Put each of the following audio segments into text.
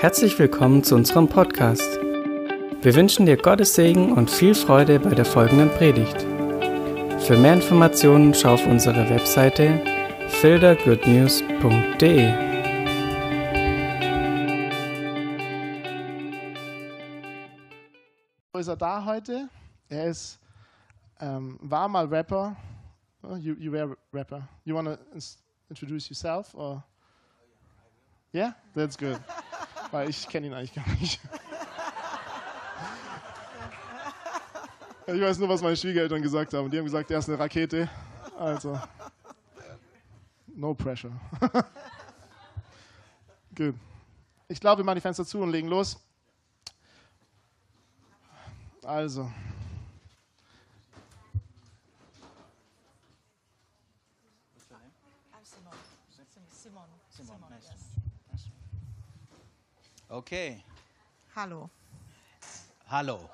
Herzlich willkommen zu unserem Podcast. Wir wünschen dir Gottes Segen und viel Freude bei der folgenden Predigt. Für mehr Informationen schau auf unsere Webseite fildergoodnews.de. Wo ist er da heute? Er ist, ähm, war mal Rapper. Oh, you, you were Rapper. You want to introduce yourself? Or? Yeah, that's good. Weil ich kenne ihn eigentlich gar nicht. Ich weiß nur, was meine Schwiegereltern gesagt haben. Die haben gesagt, er ist eine Rakete. Also, no pressure. Gut. Ich glaube, wir machen die Fenster zu und legen los. Also. Okay. Hallo. Hello.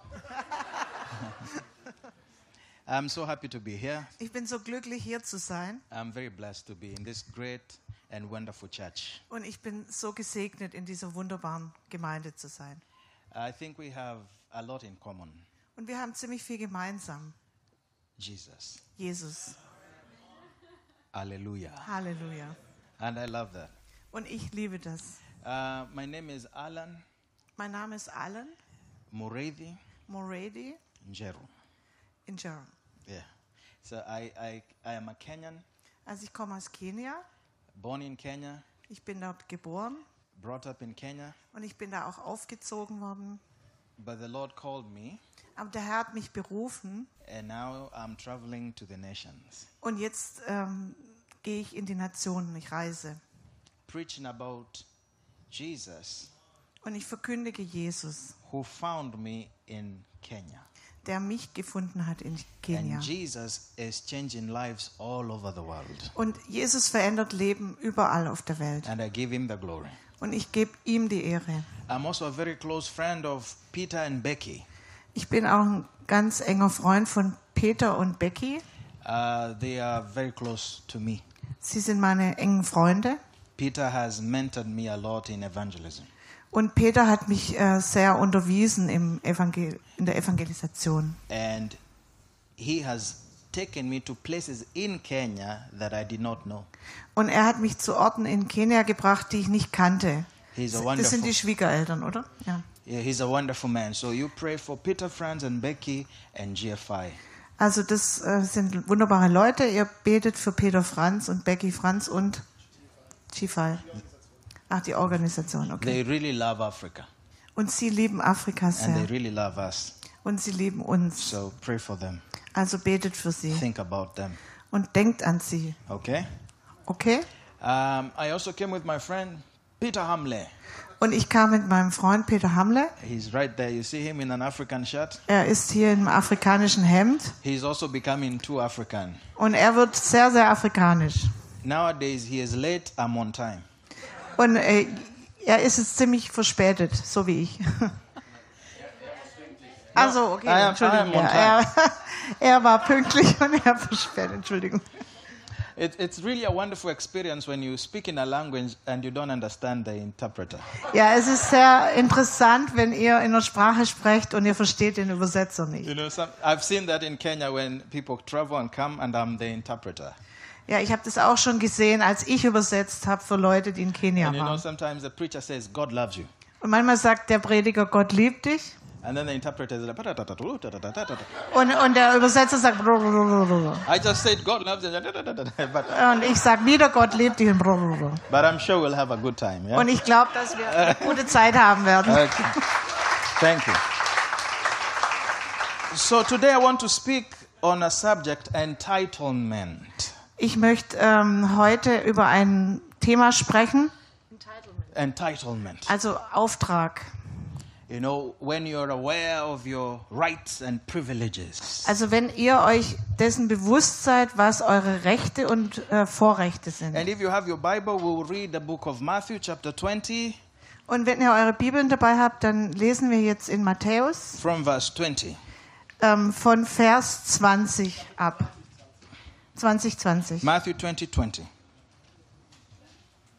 I'm so happy to be here. Ich bin so glücklich hier zu sein I'm very blessed to be in this great and wonderful church. und ich bin so gesegnet in dieser wunderbaren Gemeinde zu sein. I think we have a lot in common. Und wir haben ziemlich viel gemeinsam. Jesus. Jesus. Hallelujah. Halleluja. And I love that. Und ich liebe das. Uh, my name is Alan Mein Name ist Alan Moredi Njeru. in Durham. Yeah. So I, I, I am a Kenyan, Also ich komme aus Kenia. born in Kenya, Ich bin dort geboren brought up in Kenya, und ich bin da auch aufgezogen worden. but the Lord called me, Aber der Herr hat mich berufen and now I'm traveling to the nations, und jetzt ähm, gehe ich in die Nationen. Ich reise preaching about Jesus und ich verkündige Jesus, who found me in Kenya. der mich gefunden hat in Kenia. And Jesus is changing lives all over the world. Und Jesus verändert Leben überall auf der Welt. And I give him the glory. Und ich gebe ihm die Ehre. I'm also a very close friend of Peter and Becky. Ich bin auch ein ganz enger Freund von Peter und Becky. Uh, they are very close to me. Sie sind meine engen Freunde. Peter has mentored me a lot in evangelism. Und Peter hat mich äh, sehr unterwiesen im Evangel in der Evangelisation. And he has taken me to places in Kenya that I did not know. Und er hat mich zu Orten in Kenia gebracht, die ich nicht kannte. He's a Das wonderful, sind die Schwiegereltern, oder? Ja. yeah, he's a wonderful man. So you pray for Peter, Franz, and Becky and GFI. Also das äh, sind wunderbare Leute. Ihr betet für Peter Franz und Becky Franz und Chifai. Ach, die Organisation, okay. They really love Africa Und sie lieben Afrika and they sehr. really love us. Und sie lieben uns. So pray for them. Also betet für sie. Think about them. Und denkt an sie. Okay? Okay? Um, I also came with my friend Peter Hamle. Und ich kam mit meinem Freund Peter Hamle. He's right there. You see him in an African shirt. Er ist hier im afrikanischen Hemd. He's also becoming too African. Und er wird sehr, sehr afrikanisch. Nowadays, he is late. I'm on time. Und äh, er ist jetzt ziemlich verspätet, so wie ich. Also, okay, I am- I Entschuldigung. am er, er war pünktlich und er verspätet, Entschuldigung. It, it's really a wonderful experience when you speak in a language and you don't understand the interpreter. Ja, es ist sehr interessant, wenn ihr in einer Sprache sprecht und ihr versteht den Übersetzer nicht. You know, some, I've seen that in Kenya when people travel and come and I'm the interpreter. Ja, ich habe das auch schon gesehen, als ich übersetzt habe für Leute, die in Kenia And you know, waren. sometimes the preacher says, God loves you. Und manchmal sagt der Prediger, Gott liebt dich. And then the interpreter is like, Und, und der Übersetzer sagt, blablabla. I just said God loves you. But, und ich sage wieder, Gott liebt dich. Und, blablabla. but I'm sure we'll have a good time. Yeah? und ich glaube, dass wir eine gute Zeit haben werden. Okay. Thank you. So today I want to speak on a subject entitlement. Ich möchte ähm, heute über ein Thema sprechen, Entitlement. also Auftrag. You know, when you're aware of your rights and privileges, Also wenn ihr euch dessen bewusst seid, was eure Rechte und äh, Vorrechte sind. and if you have your Bible, we'll read the book of Matthew, chapter 20, Und wenn ihr eure Bibeln dabei habt, dann lesen wir jetzt in Matthäus from verse 20. ähm, von Vers 20 ab. 20, 20. Matthew 20, 20.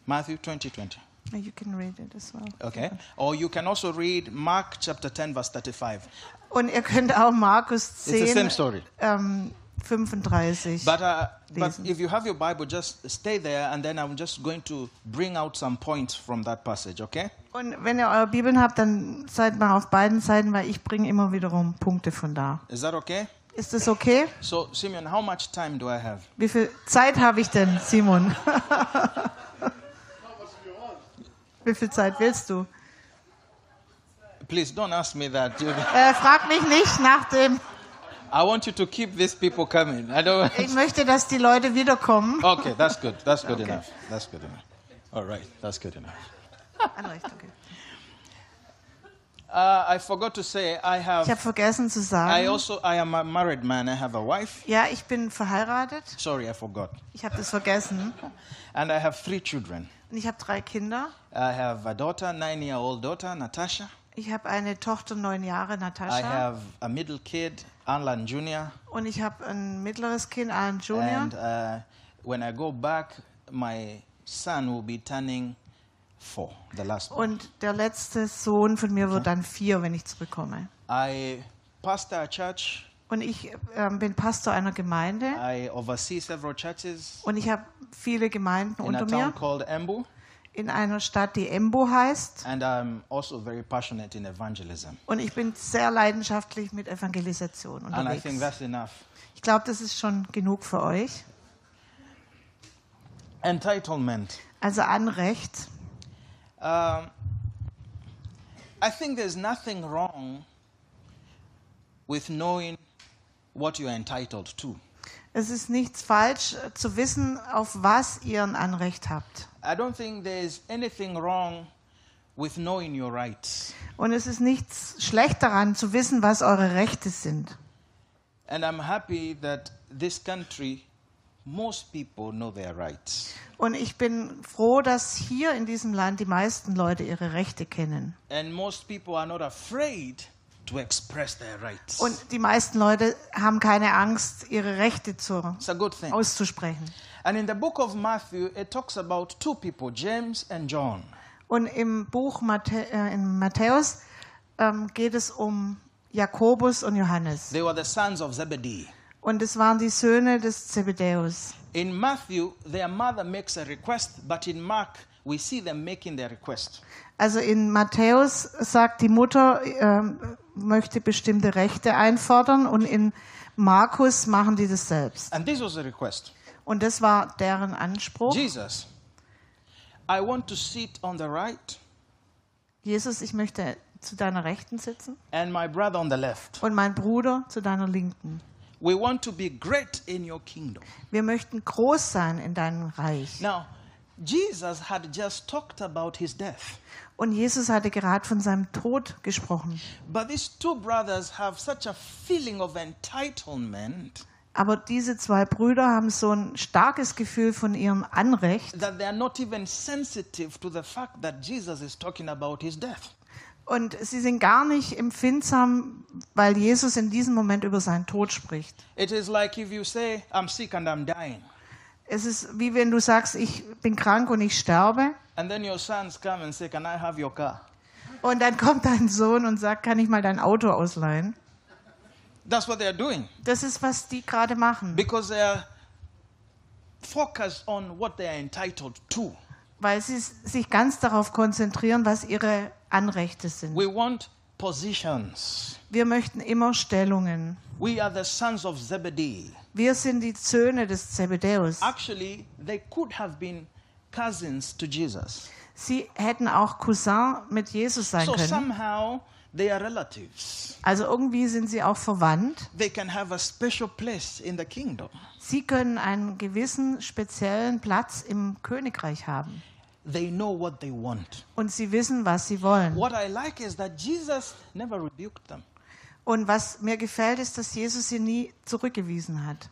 Matthew 20, 20. You can read it as well. Okay. Or you can also read Mark chapter 10, verse 35. Und ihr könnt auch Markus It's the 10, same story. ähm, 35. But, uh, but if you have your Bible, just stay there, and then I'm just going to bring out some points from that passage, okay? Und wenn ihr eure Bibeln habt, dann seid mal auf beiden Seiten, weil ich bringe immer wiederum Punkte von da. Is that okay? Ist das okay? So, Simeon, how much time do I have? Wie viel Zeit habe ich denn, Simon? Wie viel Zeit willst du? Please don't ask me that. Äh, frag mich nicht nach dem. I want you to keep these people coming. I don't. Ich möchte, dass die Leute wiederkommen. Okay, that's good. That's good Okay. enough. That's good enough. All right, that's good enough. Anrecht, okay. Uh, I forgot to say I Ich have. habe vergessen zu I sagen. also I am a married man. I have a wife. Ja, ich bin verheiratet. Sorry, I forgot. Ich habe das vergessen. And I have three children. Und ich habe drei Kinder. I have a daughter, nine-year-old daughter, Natasha. Ich habe eine Tochter, neun Jahre, I Natascha. have a middle kid, Alan Jr. Und ich habe ein mittleres Kind, Alan Junior. And uh, when I go back, my son will be turning four, the last one. Und der letzte Sohn von mir wird dann vier, wenn ich zurückkomme. I pastor a church. Und ich ähm, bin Pastor einer Gemeinde. I oversee several churches Und ich habe viele Gemeinden in a unter mir. town called Embu. In einer Stadt, die Embo heißt. And I'm also very passionate in evangelism. Und ich bin sehr leidenschaftlich mit Evangelisation And I think unterwegs. that's enough. Ich glaube, das ist schon genug für euch. Entitlement. Also Anrecht. Um, I think there's nothing wrong with knowing what you're entitled to. Es ist nichts falsch äh, zu wissen, auf was ihr ein Anrecht habt. I don't think there's anything wrong with knowing your rights. Und es ist nichts schlecht daran zu wissen, was eure Rechte sind. And I'm happy that this country, most people know their rights. Und ich bin froh, dass hier in diesem Land die meisten Leute ihre Rechte kennen. And most people are not afraid to express their rights. Und die meisten Leute haben keine Angst, ihre Rechte zu, It's a good thing. auszusprechen. And in the book of Matthew, it talks about two people, James and John. Und im Buch Matthä äh, in Matthäus ähm, geht es um Jakobus und Johannes. They were the sons of Zebedee. Und es waren die Söhne des Zebedäus. In Matthew, their mother makes a request, but in Mark, we see them making their request. Also in Matthäus sagt die Mutter, ähm, möchte bestimmte Rechte einfordern und in Markus machen die das selbst. And this was the request Und das war deren Anspruch. Jesus, I want to sit on the right Jesus, ich möchte zu deiner Rechten sitzen and my brother on the left. und mein Bruder zu deiner Linken. We want to be great in your kingdom. Wir möchten groß sein in deinem Reich. Now, Jesus had just talked about his death. Und Jesus hatte gerade von seinem Tod gesprochen. But these two brothers have such a feeling of entitlement Aber diese zwei Brüder haben so ein starkes Gefühl von ihrem Anrecht they are und sie sind gar nicht empfindsam, weil Jesus in diesem Moment über seinen Tod spricht. It is like if you say, I'm sick and I'm dying, Es ist wie wenn du sagst, ich bin krank und ich sterbe and then your sons come and say, Can I have your car? und dann kommt dein Sohn und sagt, kann ich mal dein Auto ausleihen? That's what they're doing Das ist, was die gerade machen, because they are focused on what they are entitled to. Weil sie sich ganz darauf konzentrieren, was ihre Anrechte sind. We want positions. Wir möchten immer Stellungen. We are the sons of Zebedee. Wir sind die Söhne des Zebedäus. Actually, they could have been cousins to Jesus. Sie hätten auch Cousin mit Jesus sein So können. somehow they are relatives. Also irgendwie sind sie auch verwandt. They can have a special place in the kingdom. Sie können einen gewissen speziellen Platz im Königreich haben. They know what they want. Und sie wissen, was sie wollen. What I like is that Jesus never rebuked them. Und was mir gefällt, ist, dass Jesus sie nie zurückgewiesen hat.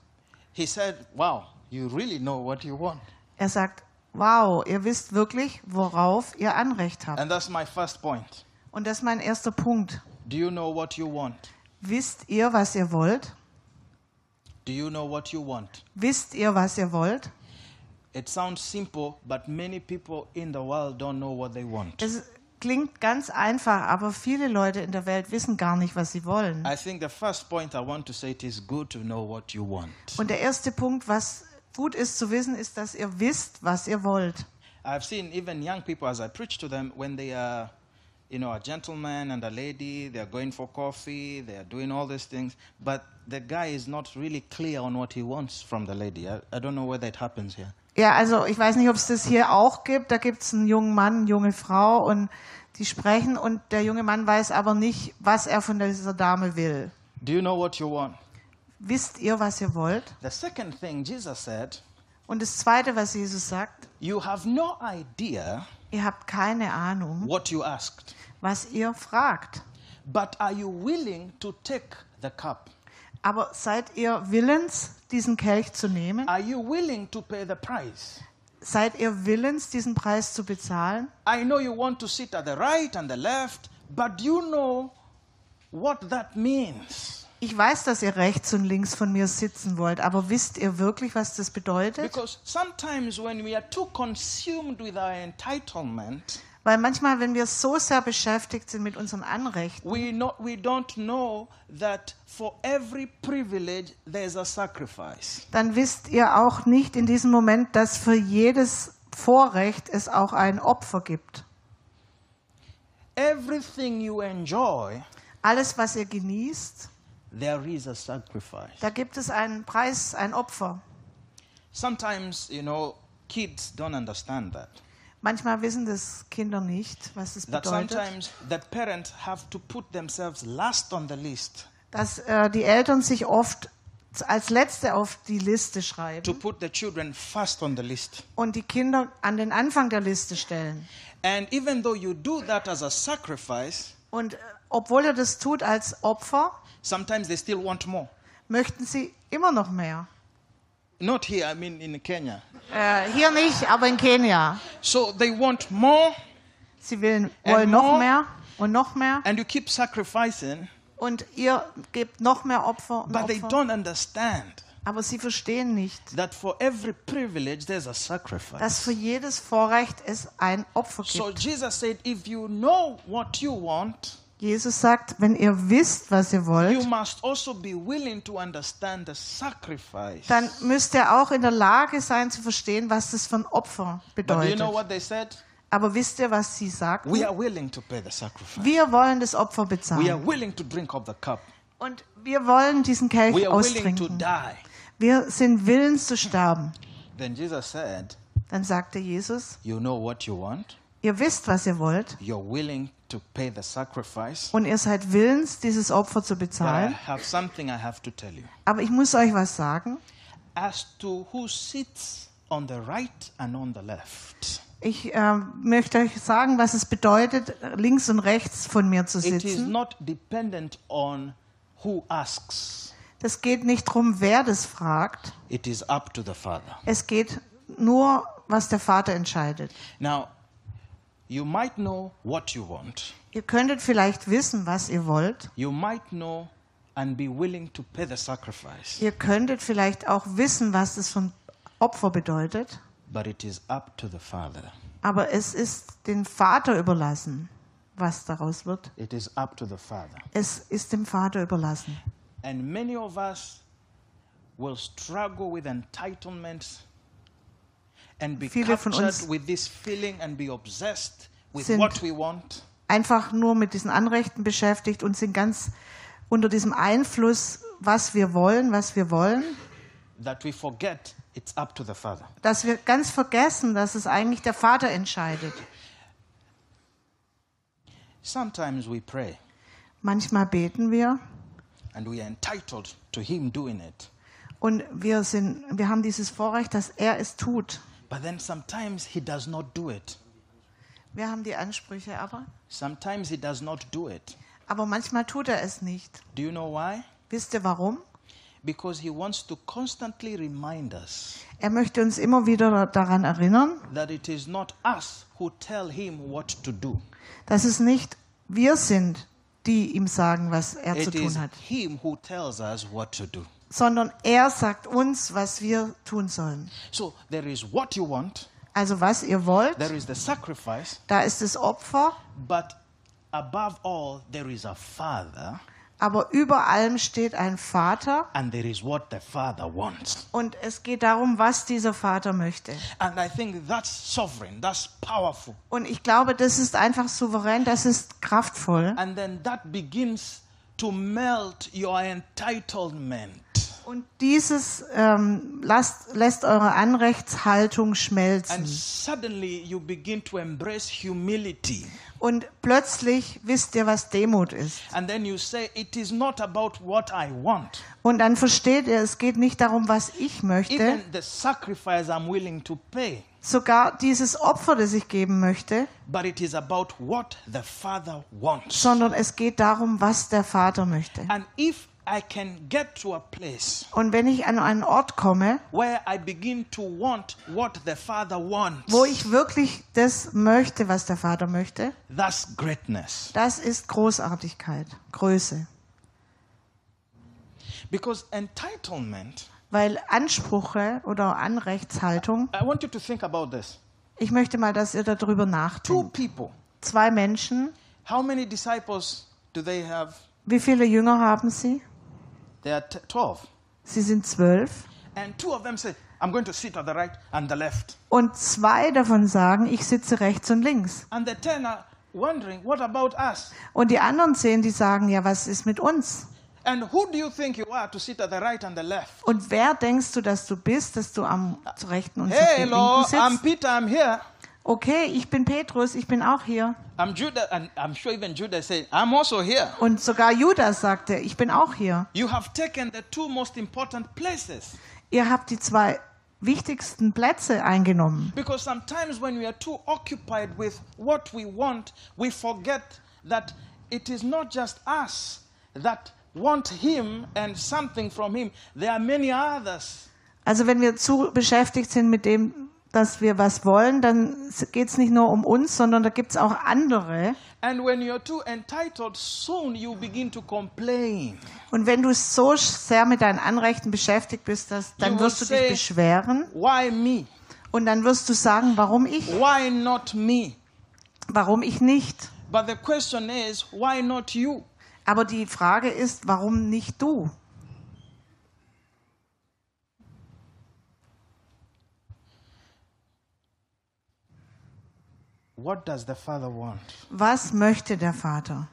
He said, Wow, you really know what you want. Er sagt, wow, ihr wisst wirklich, worauf ihr Anrecht habt. And that's my first point. Und das ist mein erster Punkt. Do you know what you want? Wisst ihr, was ihr wollt? Do you know what you want? Wisst ihr, was ihr wollt? It sounds simple, but many people in the world don't know what they want. Es klingt ganz einfach, aber viele Leute in der Welt wissen gar nicht, was sie wollen. I think the first point I want to say it is good to know what you want. Und der erste Punkt, was gut ist zu wissen, ist, dass ihr wisst, was ihr wollt. I've seen even young people as I preach to them when they are, you know, a gentleman and a lady, they are going for coffee, they are doing all these things, but the guy is not really clear on what he wants from the lady. I, I don't know whether it happens here. Ja, also ich weiß nicht, ob es das hier auch gibt. Da gibt es einen jungen Mann, eine junge Frau und die sprechen und der junge Mann weiß aber nicht, was er von dieser Dame will. Do you know what you want? Wisst ihr, was ihr wollt? The second thing Jesus said, Und das Zweite, was Jesus sagt, you have no idea ihr habt keine Ahnung, what you asked, was ihr fragt. but are you willing to take the cup? Aber seid ihr willens, diesen Kelch zu nehmen? Are you willing to pay the price? Seid ihr willens, diesen Preis zu bezahlen? I know you want to sit at the right and the left, but you know what that means? Ich weiß, dass ihr rechts und links von mir sitzen wollt, aber wisst ihr wirklich, was das bedeutet? Because sometimes when we are too consumed with our entitlement, Weil manchmal, wenn wir so sehr beschäftigt sind mit unseren Anrechten, we, not, we don't know that for every privilege there's a sacrifice. dann wisst ihr auch nicht in diesem Moment, dass für jedes Vorrecht es auch ein Opfer gibt. Everything you enjoy, Alles, was ihr genießt, there is a sacrifice. da gibt es einen Preis, ein Opfer. Sometimes, you know, kids don't understand that. Manchmal wissen das Kinder nicht, was es That bedeutet, sometimes the parents have to put themselves last on the list dass äh, die Eltern sich oft als Letzte auf die Liste to schreiben put the children first on the list. und die Kinder an den Anfang der Liste stellen. And even though you do that as a sacrifice, Und äh, obwohl er das tut als Opfer, sometimes they still want more. möchten sie immer noch mehr. Not here, I mean in Kenya. Äh, hier nicht, aber in Kenia. So they want more, Sie wollen, wollen noch more. mehr und noch mehr. and you keep sacrificing, Und ihr gebt noch mehr Opfer, und but they Opfer. don't understand Aber sie verstehen nicht, that for every privilege there's a dass sacrifice. für jedes Vorrecht es ein Opfer So gibt. Jesus said, if you know what you want, Jesus sagt, wenn ihr wisst, was ihr you wollt, must also be willing to understand the sacrifice. dann müsst ihr auch in der Lage sein zu verstehen, was das ein Opfer bedeutet. know what they said? Aber wisst ihr, was sie sagt? We are willing to pay the sacrifice. Wir wollen das Opfer We are bezahlen. Und wir wollen diesen Kelch austrinken. die. Wir sind willens zu sterben. Dann sagte Jesus, You know what you want. ihr wisst, was ihr wollt. You're willing to pay the sacrifice. Und ihr seid willens, dieses Opfer zu But I bezahlen. have something I have to tell you. Aber ich muss euch was sagen. As to who sits on the right and on the left, Ich äh, möchte euch sagen, was es bedeutet, links und rechts von mir zu it is sitzen. not dependent on who asks, Das geht nicht darum, wer das fragt. it is up to the Father. Es geht nur, was der Vater entscheidet. Now, you might know what you want, Ihr könntet vielleicht wissen, was ihr wollt. you might know and be willing to pay the sacrifice, Ihr könntet vielleicht auch wissen, was das von Opfer bedeutet. but it is up to the Father. Aber es ist dem Vater überlassen, was daraus wird. It is up to the Father. Es ist dem Vater überlassen. And many of us will struggle with entitlements Viele von uns with this feeling and be obsessed with sind- what we want. Einfach nur mit diesen Anrechten beschäftigt und sind ganz unter diesem Einfluss, was wir wollen, was wir wollen, that we forget it's up to the Father. dass wir ganz vergessen, dass es eigentlich der Vater entscheidet. Sometimes we pray Manchmal beten wir and we are entitled to Him doing it. und wir sind, wir haben dieses Vorrecht, dass er es tut. But then sometimes He does not do it. Wir haben die Ansprüche aber, Sometimes He does not do it. aber manchmal tut er es nicht. Do you know why? Wisst ihr warum? Because He wants to constantly remind us Er möchte uns immer wieder daran erinnern, that it is not us who tell Him what to do. dass es nicht wir sind, die ihm sagen, was er zu It is tun hat, Him who tells us what to do. Sondern er sagt uns, was wir tun sollen. So there is what you want, Also was ihr wollt, there is the sacrifice, da ist das Opfer, but above all, there is a father, aber über allem steht ein Vater and there is what the father wants. und es geht darum, was dieser Vater möchte. And I think that's sovereign, that's powerful. Und ich glaube, das ist einfach souverän, das ist kraftvoll. And then that begins to melt your entitlement. Und dieses ähm, lasst, lässt eure Anrechtshaltung And schmelzen. suddenly you begin to embrace humility. Und plötzlich wisst ihr, was Demut ist. And then you say, It is not about what I want. Und dann versteht ihr, es geht nicht darum, was ich möchte. Even the sacrifice I'm willing to pay, Sogar dieses Opfer, das ich geben möchte, but it is about what the Father wants. sondern es geht darum, was der Vater möchte. And if I can get to a place Und wenn ich an einen Ort komme, where I begin to want what the Father wants, wo ich wirklich das möchte, was der Vater möchte, that's greatness. das ist Großartigkeit, Größe. Because entitlement, Weil Ansprüche oder Anrechtshaltung, I want you to think about this. ich möchte mal, dass ihr darüber Two nachdenkt. people, Zwei Menschen, how many disciples do they have? wie viele Jünger haben sie? There are t- 12. Sie sind zwölf. And two of them say, I'm going to sit at the right and the left. Und zwei davon sagen, ich sitze rechts und links. And the ten are wondering, what about us? Und die anderen zehn, die sagen, ja, was ist mit uns? And who do you think you are to sit at the right and the left? Und wer denkst du, dass du bist, dass du am zur rechten und zur Hey, linken Lord, I'm sitzt? Peter, I'm here. Okay, ich bin Petrus, ich bin auch hier. I'm Judah, and I'm sure even Judah said, I'm also here. Und sogar Judas sagte, ich bin auch hier. You have taken the two most important places. Ihr habt die zwei wichtigsten Plätze eingenommen. Because sometimes when we are too occupied with what we want, we forget that it is not just us that want Him and something from Him. There are many others. Also wenn wir zu beschäftigt sind mit dem, dass wir was wollen, dann geht es nicht nur um uns, sondern da gibt es auch andere. And when you're too entitled, soon you begin to complain. Und wenn du so sehr mit deinen Anrechten beschäftigt bist, dass, dann You wirst du say- dich beschweren Why me? und dann wirst du sagen, warum ich, Why not me? warum ich nicht. But the question is, why not you? Aber die Frage ist, warum nicht du? What does the Father want? Was möchte der Vater?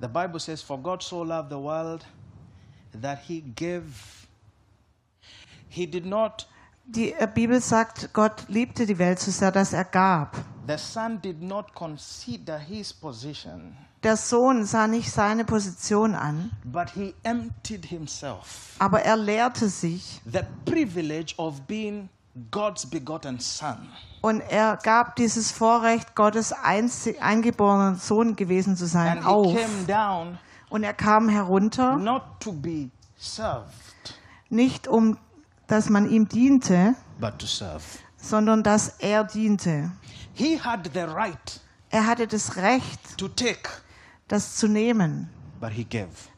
The Bible says, For God so loved the world that he gave. He did not, Die äh, Bibel sagt, Gott liebte die Welt so sehr, dass er gab. the Son did not consider his position, Der Sohn sah nicht seine Position an, but he emptied himself. aber er lehrte sich The privilege of being God's begotten Son. und er gab dieses Vorrecht, Gottes einzig eingeborenen Sohn gewesen zu sein, And auf. came down Und er kam herunter, not to be served, nicht um, dass man ihm diente, but to serve. sondern dass er diente. He had the right Er hatte das Recht, take, das zu nehmen,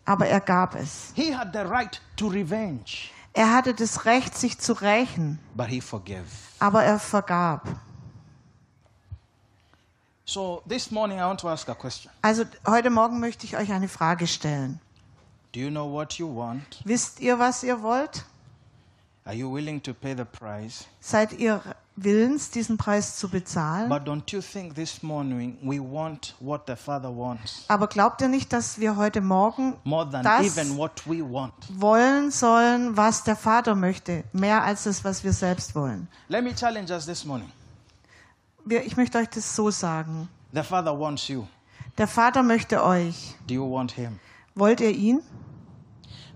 aber er gab es. He had the right to revenge, Er hatte das Recht, sich zu rächen, aber er vergab. So this morning I want to ask a question. Also heute Morgen möchte ich euch eine Frage stellen. Do you know what you want? Wisst ihr, was ihr wollt? Are you willing to pay the price? Seid ihr willens, diesen Preis zu bezahlen? But don't you think this morning we want what the Father wants Aber glaubt ihr nicht, dass wir heute Morgen more than das even what we want? wollen sollen, was der Vater möchte, mehr als das, was wir selbst wollen? Let me challenge us this morning. Wir, ich möchte euch das so sagen. The Father wants you. Der Vater möchte euch. Do you want Him? Wollt ihr ihn?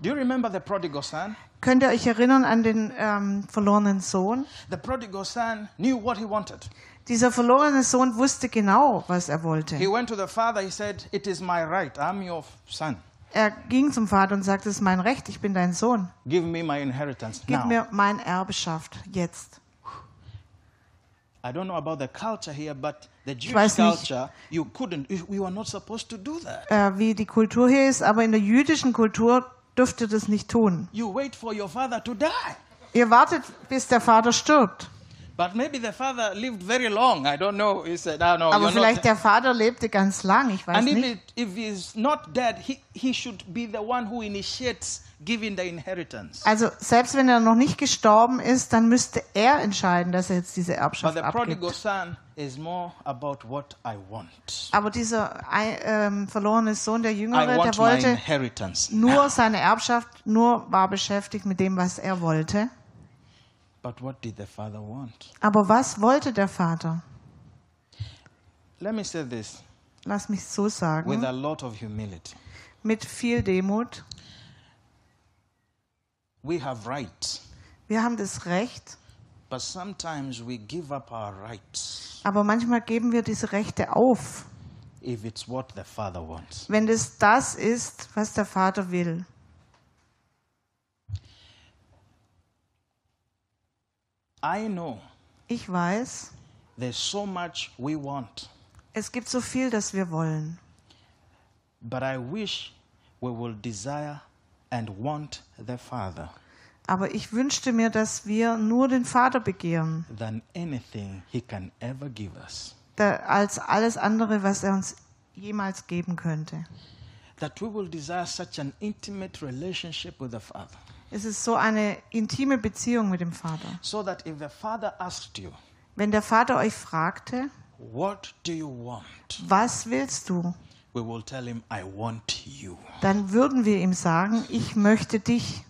Do you remember the prodigal son? Könnt ihr euch erinnern an den ähm, verlorenen Sohn? The prodigal son knew what he wanted. Dieser verlorene Sohn wusste genau, was er wollte. He went to the father, he said, It is my right. I'm your son. Er ging zum Vater und sagte, es ist mein Recht, ich bin dein Sohn. Give me my inheritance Gib now. mir mein Erbeschaft jetzt. I don't know about the culture here, but the Jewish weiß nicht. culture, you couldn't, we were not supposed to do that. Äh, wie die Kultur hier ist, aber in der jüdischen Kultur dürft ihr das nicht tun. You wait for your father to die. Ihr wartet, bis der Vater stirbt. "Ah, Aber vielleicht not." der Vater lebte ganz lang, ich weiß And if, nicht. it, if he's not dead, he, he should be the one who initiates. Also selbst wenn er noch nicht gestorben ist, dann müsste er entscheiden, dass er jetzt diese But Erbschaft abgibt. son is more about what I want. Aber dieser ähm, verlorene Sohn, der Jüngere, der wollte nur seine Erbschaft, nur war beschäftigt mit dem, was er wollte. But what did the father want? Aber was wollte der Vater? Let me say this Lass mich so with sagen, a lot of humility. mit viel Demut. We have rights, Wir haben das Recht, but sometimes we give up our rights aber manchmal geben wir diese Rechte auf, if it's what the father wants. wenn es das ist, was der Vater will. I know Ich weiß, there's so much we want, es gibt so viel, das wir wollen. but I wish we will desire and want the father Aber ich wünschte mir, dass wir nur den Vater begehren, than anything he can ever give us. da, als alles andere, was er uns jemals geben könnte. That we will desire such an intimate relationship with the father. Es ist so eine intime Beziehung mit dem Vater. So that if the father asked you, Wenn der Vater euch fragte, What do you want? was willst du? We will tell him, I want you. Dann würden wir ihm sagen, ich möchte dich.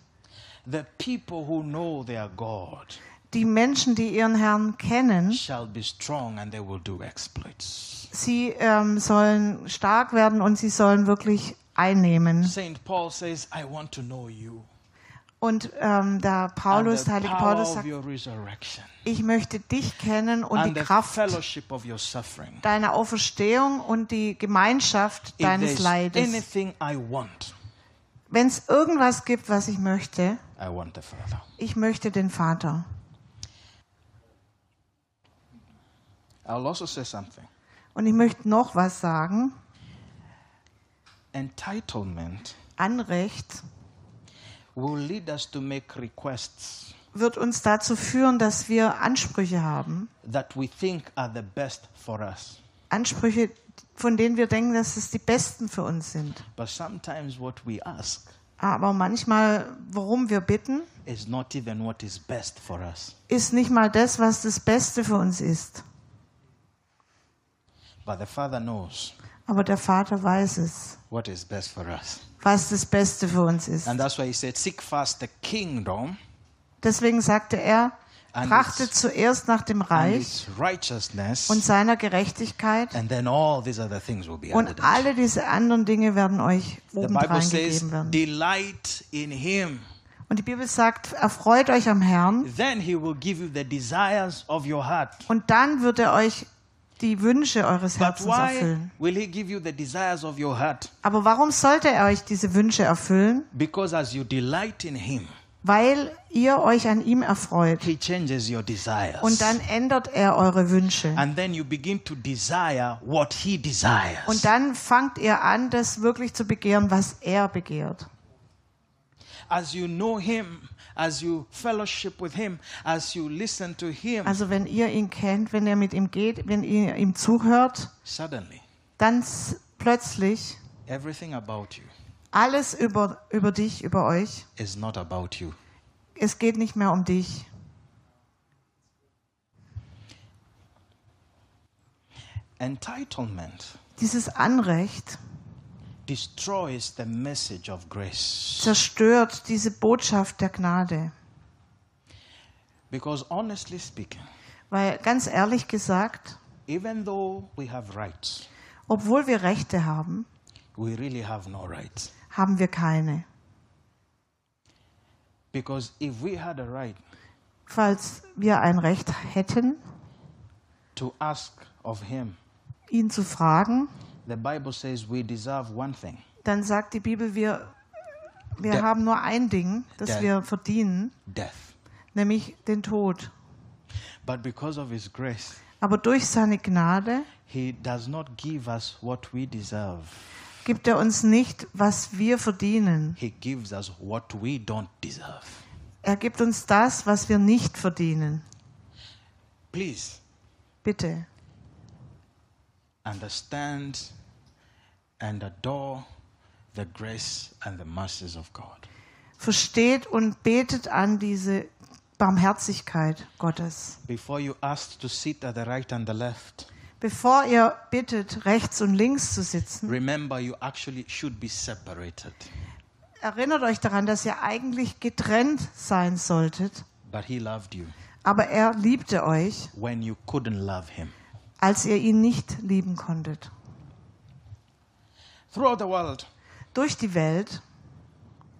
The people who know their God Die Menschen, die ihren Herrn kennen, shall be strong and they will do exploits. sie ähm, sollen stark werden und sie sollen wirklich einnehmen. St. Paul says, I want to know you. Und ähm, and Paulus, der heilige Paulus sagt, ich möchte dich kennen und die Kraft deiner Auferstehung und die Gemeinschaft deines Leides. Wenn es irgendwas gibt, was ich möchte, ich möchte den Vater. Also say something. Und ich möchte noch was sagen. Entitlement Anrecht will lead us to make requests wird uns dazu führen, dass wir Ansprüche haben. that we think are the best for us. Ansprüche, von denen wir denken, dass es die besten für uns sind. But sometimes what we ask Aber manchmal, worum wir bitten, is not even what is best for us. ist nicht mal das, was das Beste für uns ist. But the Father knows Aber der Vater weiß es, was das Beste für uns ist. And that's why He said, Seek first the kingdom Deswegen sagte er, trachtet zuerst nach dem Reich und seiner Gerechtigkeit and then all these other things will be added. und alle diese anderen Dinge werden euch obendrein gegeben werden. Und die Bibel sagt, erfreut euch am Herrn Then He will give you the desires of your heart. und dann wird er euch die Wünsche eures Herzens erfüllen. Aber warum sollte er euch diese Wünsche erfüllen? Because as you delight in Him, Weil ihr euch an ihm erfreut. He changes your desires. Und dann ändert er eure Wünsche. and then you begin to desire what He desires. Und dann fangt ihr an, das wirklich zu begehren, was er begehrt. Also wenn ihr ihn kennt, wenn ihr mit ihm geht, wenn ihr ihm zuhört, suddenly dann plötzlich everything about you alles über, über dich, über euch, is not about you. es geht nicht mehr um dich. Entitlement Dieses Anrecht destroys the message of grace. zerstört diese Botschaft der Gnade. Because honestly speaking, Weil ganz ehrlich gesagt, even though we have rights, obwohl wir Rechte haben, we really have no rights. haben wir keine. Because if we had a right Falls wir ein Recht hätten, to ask of Him, ihn zu fragen, the Bible says we deserve one thing dann sagt die Bibel, wir, wir haben nur ein Ding, das Der- wir verdienen, death. nämlich den Tod. But because of His grace, Aber durch seine Gnade He does not give us what we deserve. gibt er uns nicht, was wir verdienen. He gives us what we don't deserve. Er gibt uns das, was wir nicht verdienen. Please Bitte. Understand and adore the grace and the mercies of God. Versteht und betet an diese Barmherzigkeit Gottes. Before you ask to sit at the right and the left, Bevor ihr bittet, rechts und links zu sitzen, remember you actually should be separated. erinnert euch daran, dass ihr eigentlich getrennt sein solltet. But He loved you Aber er liebte euch, when you couldn't love Him. Als ihr ihn nicht lieben konntet. Throughout the world, Durch die Welt,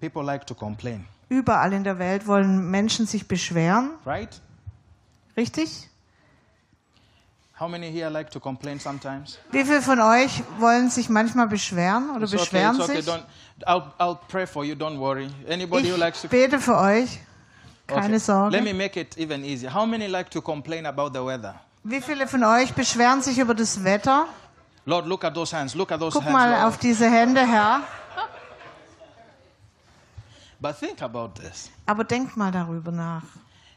people like to complain, überall in der Welt wollen Menschen sich beschweren, right? richtig? How many here like to complain sometimes? Wie viele von euch wollen sich manchmal beschweren oder It's okay, beschweren it's okay. sich? I'll, I'll pray for you. Don't worry. Anybody who likes to Ich bete für euch. Keine Okay. Let me Sorge. make it even easier. How many like to complain about the weather? Wie viele von euch beschweren sich über das Wetter? Lord, look at those hands. Look at those Guck hands. mal Lord. auf diese Hände, Herr. But think about this. Aber denkt mal darüber nach.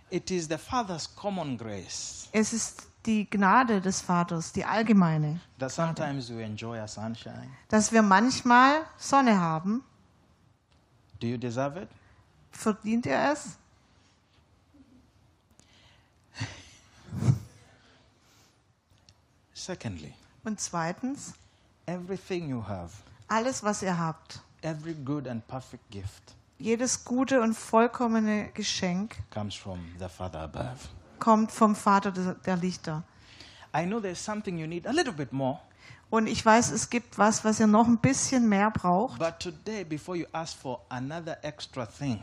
It is the Father's common grace Es ist die Gnade des Vaters, die allgemeine, that sometimes we enjoy a sunshine. dass wir manchmal Sonne haben. Do you deserve it? Verdient ihr es? Secondly, Und zweitens, everything you have, alles, was ihr habt, every good and perfect gift, jedes gute und vollkommene Geschenk comes from the Father above. kommt vom Vater der Lichter. I know there's something you need a little bit more, Und ich weiß, es gibt was, was ihr noch ein bisschen mehr braucht. but today, before you ask for another extra thing,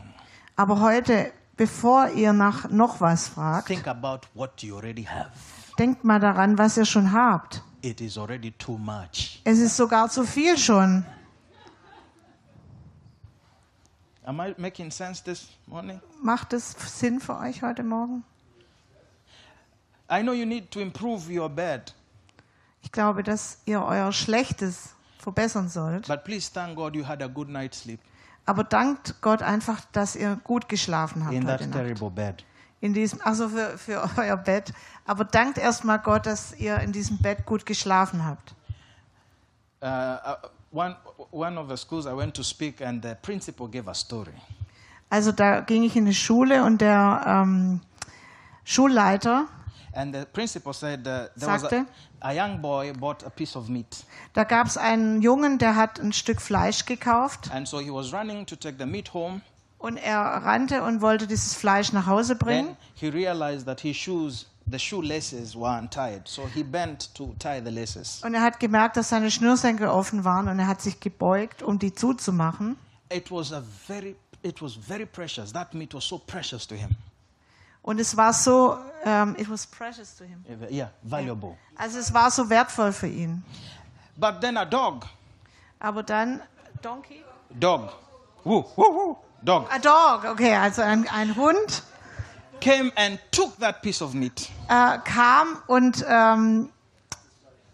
Aber heute, bevor ihr nach noch was fragt, think about what you already have. Denkt mal daran, was ihr schon habt. It is already too much. Es ist sogar zu viel schon. Am I making sense this morning? Macht es Sinn für euch heute Morgen? I know you need to improve your bed, Ich glaube, dass ihr euer Schlechtes verbessern sollt. but please thank God you had a good night's sleep Aber dankt Gott einfach, dass ihr gut geschlafen habt in heute that Nacht. terrible bed. In diesem, also für, für euer Bett. Aber dankt erstmal Gott, dass ihr in diesem Bett gut geschlafen habt. Uh, uh, one, one of the schools I went to speak, and the principal gave a story. Also da ging ich in die Schule und der ähm, Schulleiter, And the principal said uh, there was a, Sagte? a young boy bought a piece of meat. da gab es einen Jungen, der hat ein Stück Fleisch gekauft And so he was running to take the meat home. Und er rannte und wollte dieses Fleisch nach Hause bringen. Then he realized that his shoes, the shoelaces were untied. So he bent to tie the laces. Und er hat gemerkt, dass seine Schnürsenkel offen waren und er hat sich gebeugt, um die zuzumachen. It was a very, it was very precious. That meat was so precious to him. Und es war so, ähm, it was precious to him. Yeah, valuable. Also es war so wertvoll für ihn. But then a dog, Aber dann, Donkey? dog, woo, woo, woo, dog, A dog, okay, also ein, ein Hund came and took that piece of meat. äh, kam und ähm,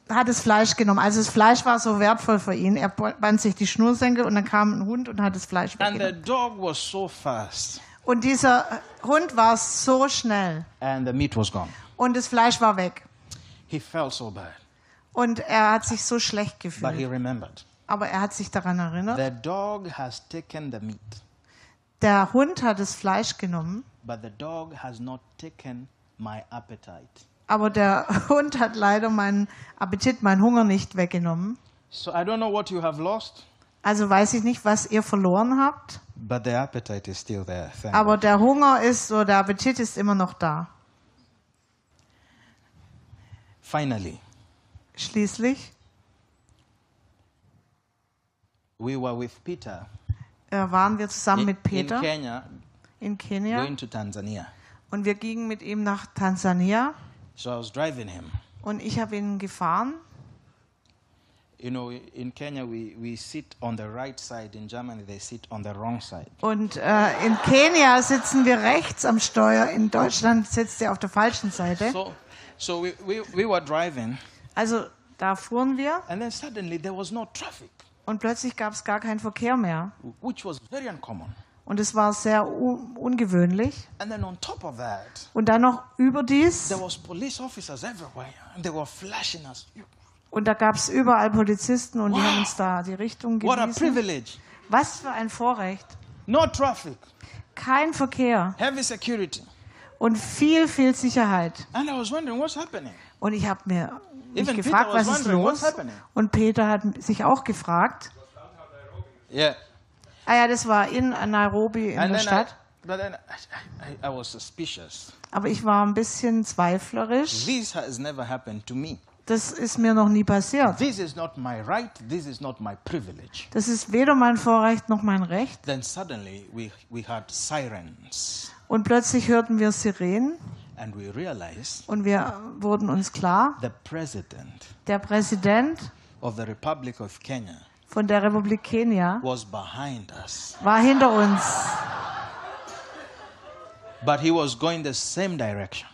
hat das Fleisch genommen. Also das Fleisch war so wertvoll für ihn. Er band sich die Schnursenkel und dann kam ein Hund und hat das Fleisch And the weggenommen. dog was so fast, Und dieser Hund war so schnell and the meat was gone. und das Fleisch war weg. He felt so bad, Und er hat sich so schlecht but he gefühlt. remembered. Aber er hat sich daran erinnert. The dog has taken the meat, Der Hund hat das Fleisch genommen, but the dog has not taken my appetite. aber der Hund hat leider meinen Appetit, meinen Hunger nicht weggenommen. So I don't know what you have lost, Also weiß ich nicht, was ihr verloren habt, but the appetite is still there. Thank aber der Hunger ist so, der Appetit ist immer noch da. Finally, Schließlich we were with Peter waren wir zusammen in, mit in Peter Kenya in Kenia going to Tanzania. und wir gingen mit ihm nach Tansania So I was driving him. und ich habe ihn gefahren. You know, in Kenya, we, we sit on the right side. In Germany, they sit on the wrong side. Und äh, in Kenia sitzen wir rechts am Steuer, in Deutschland sitzt er auf der falschen Seite. So, so we, we, we were driving, Also da fuhren wir and then suddenly there was no traffic. Und plötzlich gab es gar keinen Verkehr mehr. which was very uncommon. Und es war sehr un ungewöhnlich. And then on top of that, Und dann noch überdies, und da gab es überall Polizisten und die haben uns da die Richtung What a gewiesen. privilege! Was für ein Vorrecht. No traffic, Kein Verkehr heavy security. und viel, viel Sicherheit. And I was wondering what's happening. Und ich habe mir mich Even gefragt, was ist los? Und Peter hat sich auch gefragt. Yeah. Ah ja, das war in Nairobi in And der then I, Stadt. but then I, I, I was suspicious. Aber ich war ein bisschen zweiflerisch. This has never happened to me. Das ist mir noch nie passiert. This is not my right. This is not my privilege. Das ist weder mein Vorrecht noch mein Recht. Then suddenly we, we had sirens Und plötzlich hörten wir Sirenen und wir wurden uns klar, the president der Präsident of the Republic of Kenya von der Republik Kenia was behind us. war hinter uns. But he was going the same direction.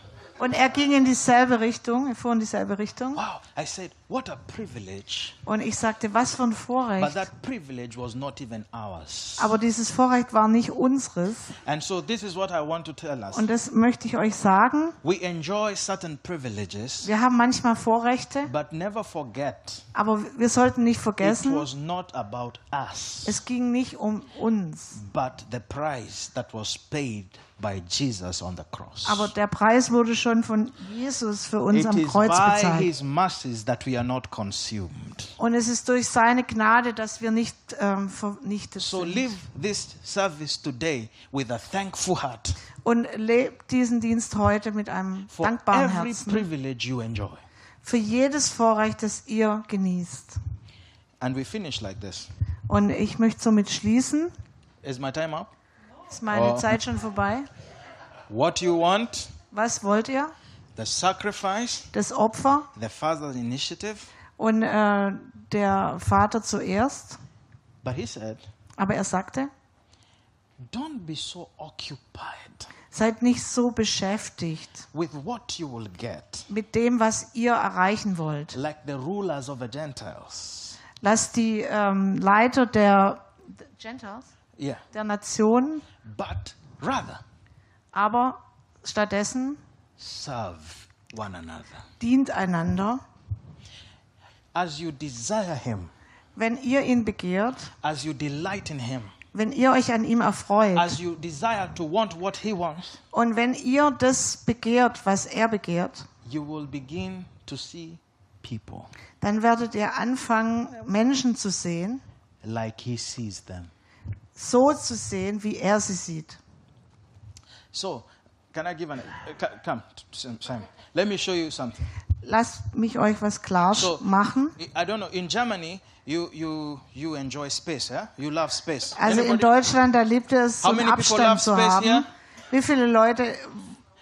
Und er ging in dieselbe Richtung, er fuhr in dieselbe Richtung. Wow. I said, what a privilege. Und ich sagte, was für ein But Vorrecht. that privilege was not even ours. Aber dieses Vorrecht war nicht unseres. And so this is what I want to tell us. Und das möchte ich euch sagen. We enjoy certain privileges, Wir haben manchmal Vorrechte, but never forget aber wir sollten nicht it vergessen, was not about us, es ging nicht um uns. but the price that was paid by Jesus on the cross. Aber der Preis wurde schon von Jesus für uns It am is Kreuz by bezahlt. his mercies that we are not consumed. Und es ist durch seine Gnade, dass wir nicht ähm, vernichtet So sind. live this service today with a thankful heart Und lebt diesen Dienst heute mit einem for dankbaren every Herzen. privilege you enjoy. Für jedes Vorrecht, das ihr genießt. And we finish like this. Und ich möchte somit schließen. Is my time up? Ist meine Oh. Zeit schon vorbei? What you want, Was wollt ihr? the sacrifice, Das Opfer the Father's initiative. und äh, der Vater zuerst. But he said, Aber er sagte, don't be so occupied seid nicht so beschäftigt with what you will get, mit dem, was ihr erreichen wollt. like the rulers of the Gentiles. Lasst die ähm, Leiter der Gentiles, Yeah. der Nationen, But rather, aber stattdessen serve one another. dient einander. As you desire him, Wenn ihr ihn begehrt, as you delight in him, wenn ihr euch an ihm erfreut as you desire to want what he wants, und wenn ihr das begehrt, was er begehrt, you will begin to see people dann werdet ihr anfangen, Menschen zu sehen, like he sees them. So zu sehen, wie er sie sieht. So, can I give an. Uh, come, Sam- Simon. Let me show you something. Lasst mich euch was klar So- machen. I don't know, in Germany, you, you, you enjoy space, yeah? You love space. Also in Anybody? Deutschland, da liebt es, so How einen many people love Abstand zu space haben. here? Wie viele Leute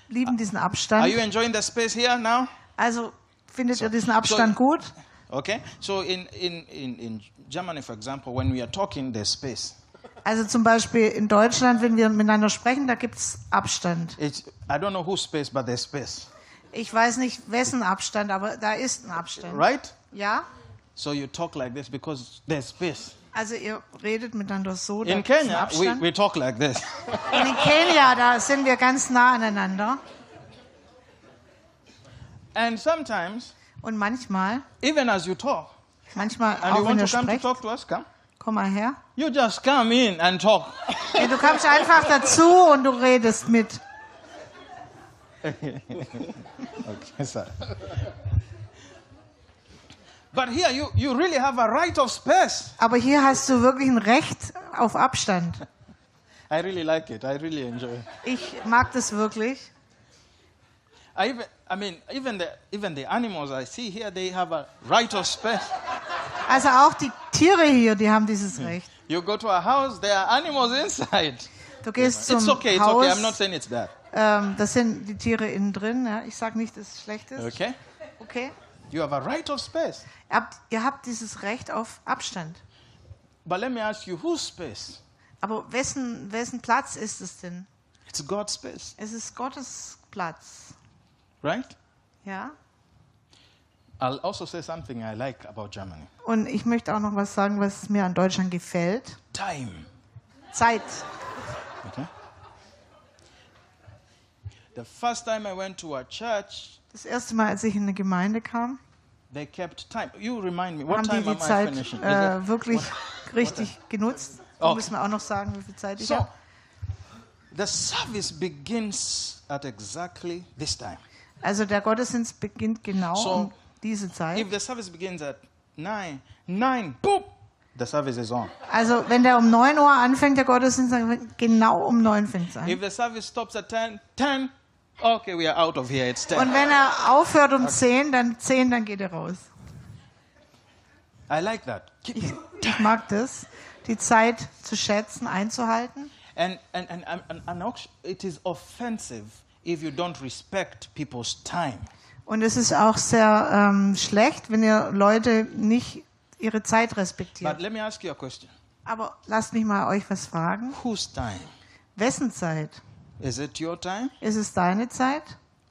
lieben diesen Are Abstand? you enjoying the space here now? Also findet ihr diesen Abstand so- gut? Okay, so in, in, in, in Germany, for example, when we are talking, there's space. Also zum Beispiel in Deutschland, wenn wir miteinander sprechen, da gibt es Abstand. It's, I don't know whose space, but there's space, Ich weiß nicht, wessen Abstand, aber da ist ein Abstand. right? Ja? So you talk like this because there's space. Also ihr redet miteinander so, In Kenya, we, Abstand. we talk like this. Und in Kenia, da sind wir ganz nah aneinander. And sometimes, Und manchmal, even as you talk, manchmal and you auch wenn want ihr to come to sprecht, talk to us, come. komm mal her. You just come in and talk. Ja, du kommst einfach dazu und du redest mit. Okay, sir. But here, you, you really have a right of space. Aber hier hast du wirklich ein Recht auf Abstand. I really like it. I really enjoy it. Ich mag das wirklich. I even, I mean, even the, even the animals I see here, they have a right of space. Also auch die Tiere hier, die haben dieses Recht. You go to a house, there are animals inside. Du gehst zum It's okay, it's Haus, okay. I'm not saying it's bad. ähm, da sind die Tiere innen drin. Ja. Ich sage nicht, dass es schlecht ist. Okay? Okay. You have a right of space. Ihr habt, ihr habt dieses Recht auf Abstand. But let me ask you, whose space? Aber wessen, wessen Platz ist es denn? It's God's space, Es ist Gottes Platz. right? Ja? I'll also say something I like about Germany. Und ich möchte auch noch was sagen, was mir an Deutschland gefällt. Time. Zeit. Okay. The first time I went to a church, Das erste Mal, als ich in eine Gemeinde kam, they kept time. You remind me, what haben die time die I Zeit äh, wirklich richtig genutzt. Da Okay. müssen wir auch noch sagen, wie viel Zeit ich So, habe. the service begins at exactly this time. Also der Gottesdienst beginnt genau So, um diese Zeit. If the service begins at 9, 9, boom, the service is on. Also wenn der um 9 Uhr anfängt, der Gottesdienst, dann genau um 9 fängt an. If the service stops at 10, 10, okay, we are out of here, it's 10. Und wenn er aufhört um 10, dann 10, dann geht er raus. I like that. Ich, ich mag das, die Zeit zu schätzen, einzuhalten. And, and, and, and, and, actu- it is offensive if you don't respect people's time. Und es ist auch sehr ähm, schlecht, wenn ihr Leute nicht ihre Zeit respektiert. But let me ask you a question. Aber lasst mich mal euch was fragen. Whose time? Wessen Zeit? Is it your time Ist es deine Zeit?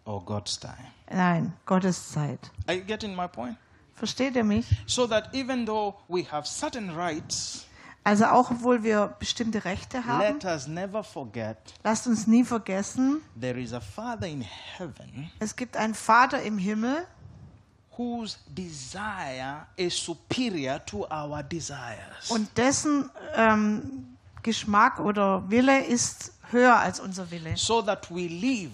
or God's time? Nein, Gottes Zeit. Are you getting my point? Versteht ihr mich? So that even though we have certain rights, Also auch obwohl wir bestimmte Rechte haben, let us never forget lasst uns nie vergessen, there is a Father in heaven es gibt einen Vater im Himmel, whose desire is superior to our desires. und dessen ähm, Geschmack oder Wille ist höher als unser Wille, So that we live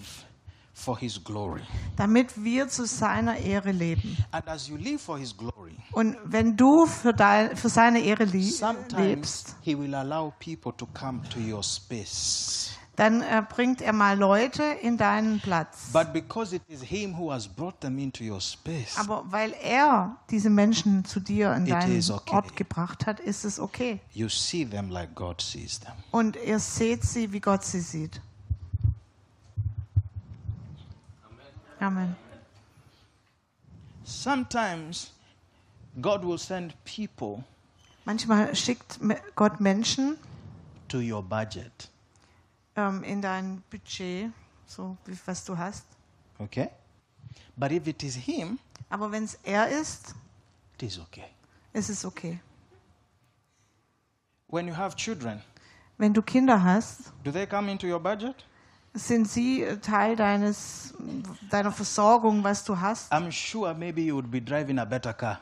for his glory. damit wir zu seiner Ehre leben. And as you live for his glory, Und wenn du für, dein, für seine Ehre lebst, he will allow people to come to your space. dann äh, bringt er mal Leute in deinen Platz. But because it is him who has brought them into your space, Aber weil er diese Menschen zu dir in It deinen is okay. Ort gebracht hat, ist es okay. you see them like God sees them. Und ihr seht sie, wie Gott sie sieht. Amen. Sometimes God will send people Manchmal schickt Gott Menschen to your budget. ähm, in dein Budget, so wie, was du hast. Okay? But if it is him, Aber wenn es er ist, it is okay. Es ist okay. When you have children, Wenn du Kinder hast, do they come into your budget? Sind sie äh, Teil deines, deiner Versorgung, was du hast. I'm sure maybe you would be driving a better car.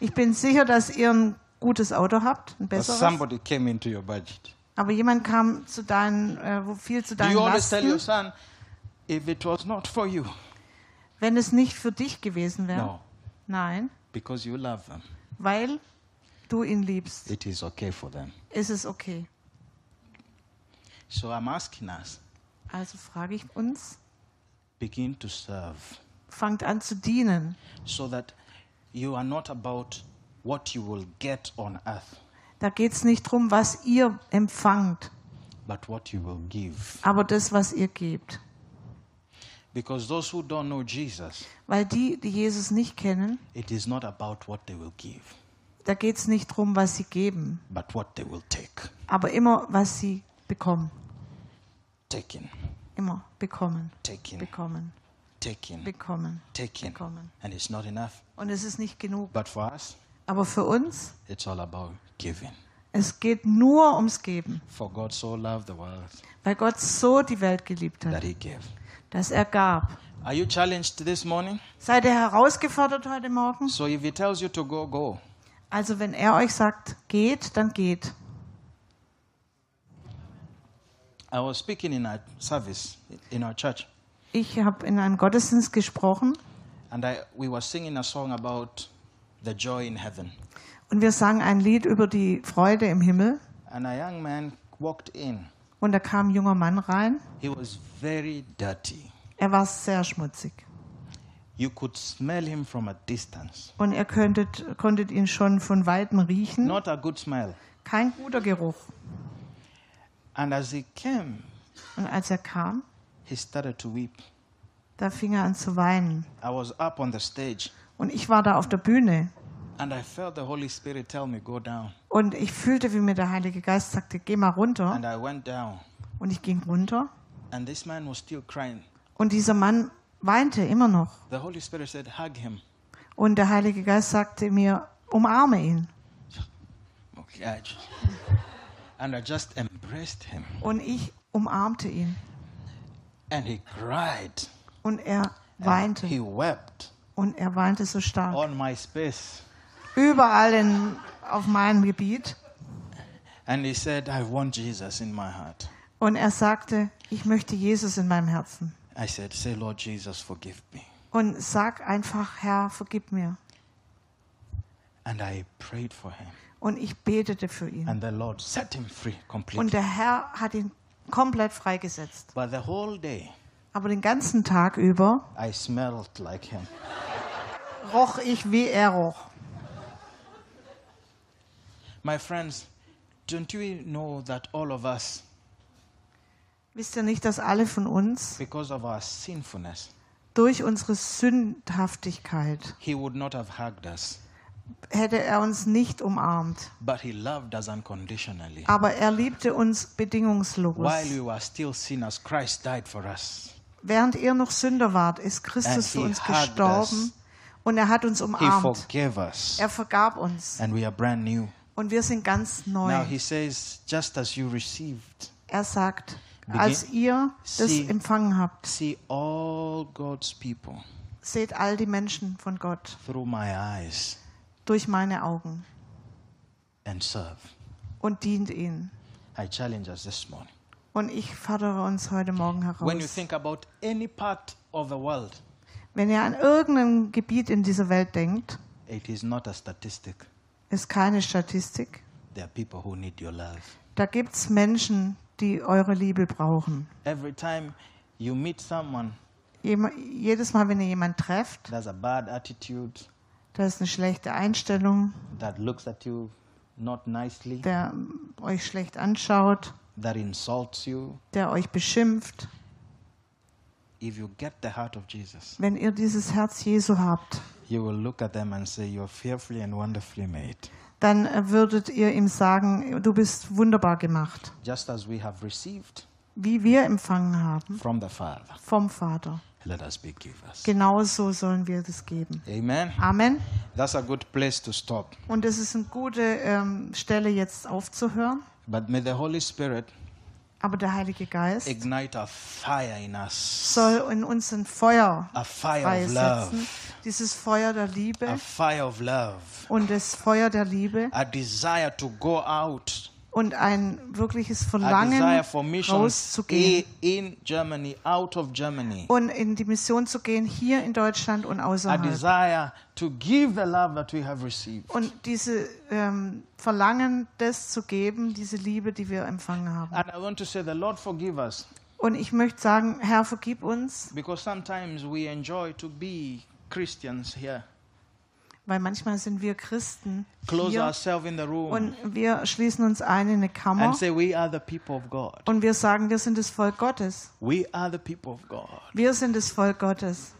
Ich bin sicher, dass ihr ein gutes Auto habt, ein But besseres. somebody came into your budget. Aber jemand kam zu deinen, äh, viel zu Do deinen you always tell your Lasten. son, if it was not for you? Wenn es nicht für dich gewesen wäre. No, Nein, because you love them. weil du ihn liebst, It is okay for them. ist es okay. So I'm asking us, Also frage ich uns, begin to serve fangt an zu dienen, so that you are not about what you will get on earth, Da geht es nicht darum, was ihr empfangt, but what you will give. aber das, was ihr gebt. Because those who don't know Jesus, Weil die, die Jesus nicht kennen, it is not about what they will give, da geht es nicht darum, was sie geben, but what they will take. aber immer, was sie bekommen. Taking, Immer bekommen, taking, bekommen, taking, bekommen, taking. bekommen. And it's not enough. Und es ist nicht genug. But for us, Aber für uns, it's all about giving. es geht nur ums Geben. For God so loved the world Weil Gott so die Welt geliebt that hat, he gave. dass er gab. Are you challenged this morning? Seid ihr herausgefordert heute Morgen? So if he tells you to go, go. Also wenn er euch sagt, geht, dann geht. I was speaking in a service in our church, Ich habe in einem Gottesdienst gesprochen and I, we were singing a song about the joy in heaven. und wir sangen ein Lied über die Freude im Himmel. And a young man walked in. Und da kam ein junger Mann rein. He was very dirty. Er war sehr schmutzig. You could smell him from a distance. Und ihr könntet, konntet ihn schon von Weitem riechen. Not a good smell. Kein guter Geruch. And as he came, Und als er kam, he started to weep. da fing er an zu weinen. I was up on the stage Und ich war da auf der Bühne. and I felt the Holy Spirit tell me, Go down. Und ich fühlte, wie mir der Heilige Geist sagte, geh mal runter. And I went down. Und ich ging runter. And this man was still crying. Und dieser Mann weinte immer noch. The Holy Spirit said, Hug him. Und der Heilige Geist sagte mir, umarme ihn. Okay, I and I just embraced him. Und ich umarmte ihn. And he cried. Und er And weinte. He wept Und er weinte so stark. on my space. Überall in, auf meinem Gebiet. And he said, I want Jesus in my heart. Und er sagte, ich möchte Jesus in meinem Herzen. I said, Say, Lord Jesus, forgive me. Und sag einfach, Herr, vergib mir. And I prayed for him. Und ich betete für ihn. And the Lord set him free Und completely. der Herr hat ihn komplett freigesetzt. But the whole day, Aber den ganzen Tag über I smelled like him. roch ich, wie er roch. My friends, don't you know that all of us, Wisst ihr nicht, dass alle von uns because of our sinfulness, durch unsere Sündhaftigkeit he would not have hugged us, hätte er uns nicht umarmt. but he loved us unconditionally. Aber er liebte uns bedingungslos. While we were still sinners, Christ died for us. Während ihr noch Sünder wart, ist Christus für uns gestorben us. und er hat uns umarmt. Er vergab uns and we are brand new. und wir sind ganz neu. Now he says, just as you received, Er sagt, als ihr das See- empfangen habt, see all God's people seht all die Menschen von Gott through my eyes durch meine Augen and serve. und dient ihnen. I challenge us this morning. Und ich fordere uns heute Morgen When you heraus. think about any part of the world, Wenn ihr an irgendein Gebiet in dieser Welt denkt, it is not a statistic. ist keine Statistik. There are people who need your love. Da gibt es Menschen, die eure Liebe brauchen. Every time you meet someone Jedes Mal, wenn ihr jemanden trefft, a bad attitude, da ist eine schlechte Einstellung, that looks at you not nicely, der euch schlecht anschaut, that insults you, der euch beschimpft, if you get the heart of Jesus, wenn ihr dieses Herz Jesu habt, you will look at them and say, You're fearfully and wonderfully made. dann äh, würdet ihr ihm sagen, du bist wunderbar gemacht, Just as we have received wie wir empfangen haben from the Father, vom Vater. Let us be givers. Genauso sollen wir das geben. Amen. Amen. That's a good place to stop. Und das ist eine gute ähm, Stelle, jetzt aufzuhören. But may the Holy Spirit Aber der Heilige Geist ignite a fire in us, soll in uns ein Feuer a fire of freisetzen. love, Dieses Feuer der a Liebe fire of love, und das Feuer der Liebe a desire to go out, und ein wirkliches Verlangen rauszugehen in Germany, out of Germany, und in die Mission zu gehen, hier in Deutschland und außerhalb. desire to give the love that we have received. Und diese ähm, Verlangen, das zu geben, diese Liebe, die wir empfangen haben. And I want to say, the Lord forgive us, Und ich möchte sagen, Herr, vergib uns, because sometimes we enjoy to be Christians here. Weil manchmal sind wir Christen hier ourselves in the room und wir schließen uns ein in eine Kammer and say, We are the people of God. und wir sagen, wir sind das Volk Gottes. We are the people of God. Wir sind das Volk Gottes.